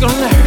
Gonna